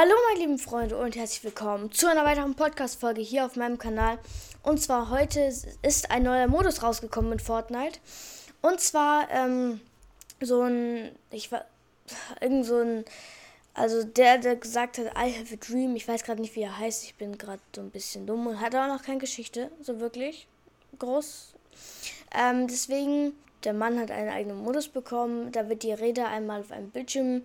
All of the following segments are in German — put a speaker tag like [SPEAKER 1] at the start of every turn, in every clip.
[SPEAKER 1] Hallo meine lieben Freunde und herzlich willkommen zu einer weiteren Podcast-Folge hier auf meinem Kanal. Und zwar heute ist ein neuer Modus rausgekommen in Fortnite. Und zwar ähm, so ein, ich war, irgend so ein, also der, der gesagt hat, I have a dream, ich weiß gerade nicht, wie er heißt, ich bin gerade so ein bisschen dumm und hat auch noch keine Geschichte, so wirklich groß. Ähm, deswegen, der Mann hat einen eigenen Modus bekommen, da wird die Rede einmal auf einem Bildschirm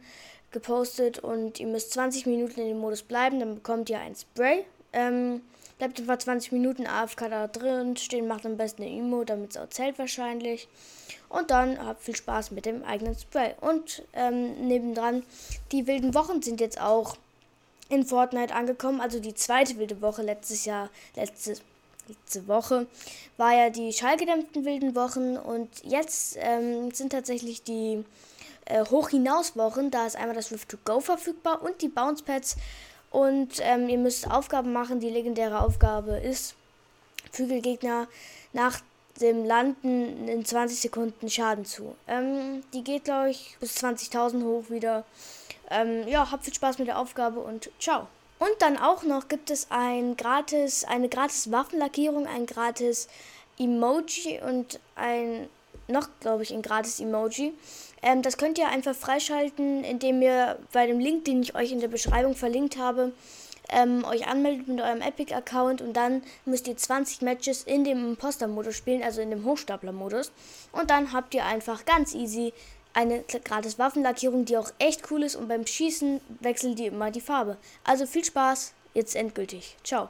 [SPEAKER 1] gepostet und ihr müsst 20 Minuten in dem Modus bleiben, dann bekommt ihr ein Spray. Ähm, bleibt etwa 20 Minuten AFK da drin stehen, macht am besten eine Emo, damit es auch zählt wahrscheinlich. Und dann habt viel Spaß mit dem eigenen Spray. Und ähm, nebendran, die wilden Wochen sind jetzt auch in Fortnite angekommen. Also die zweite wilde Woche letztes Jahr, letzte, letzte Woche war ja die schallgedämpften wilden Wochen. Und jetzt ähm, sind tatsächlich die äh, hoch hinaus Wochen. Da ist einmal das Rift to Go verfügbar und die Bounce Pads. Und ähm, ihr müsst Aufgaben machen. Die legendäre Aufgabe ist, füge Gegner nach dem Landen in 20 Sekunden Schaden zu. Ähm, die geht, glaube ich, bis 20.000 hoch wieder. Ähm, ja, habt viel Spaß mit der Aufgabe und ciao. Und dann auch noch gibt es ein gratis, eine gratis Waffenlackierung, ein gratis Emoji und ein noch, glaube ich, ein gratis Emoji. Ähm, das könnt ihr einfach freischalten, indem ihr bei dem Link, den ich euch in der Beschreibung verlinkt habe, ähm, euch anmeldet mit eurem Epic-Account und dann müsst ihr 20 Matches in dem Imposter-Modus spielen, also in dem Hochstapler-Modus. Und dann habt ihr einfach ganz easy eine gratis Waffenlackierung, die auch echt cool ist und beim Schießen wechselt die immer die Farbe. Also viel Spaß, jetzt endgültig. Ciao.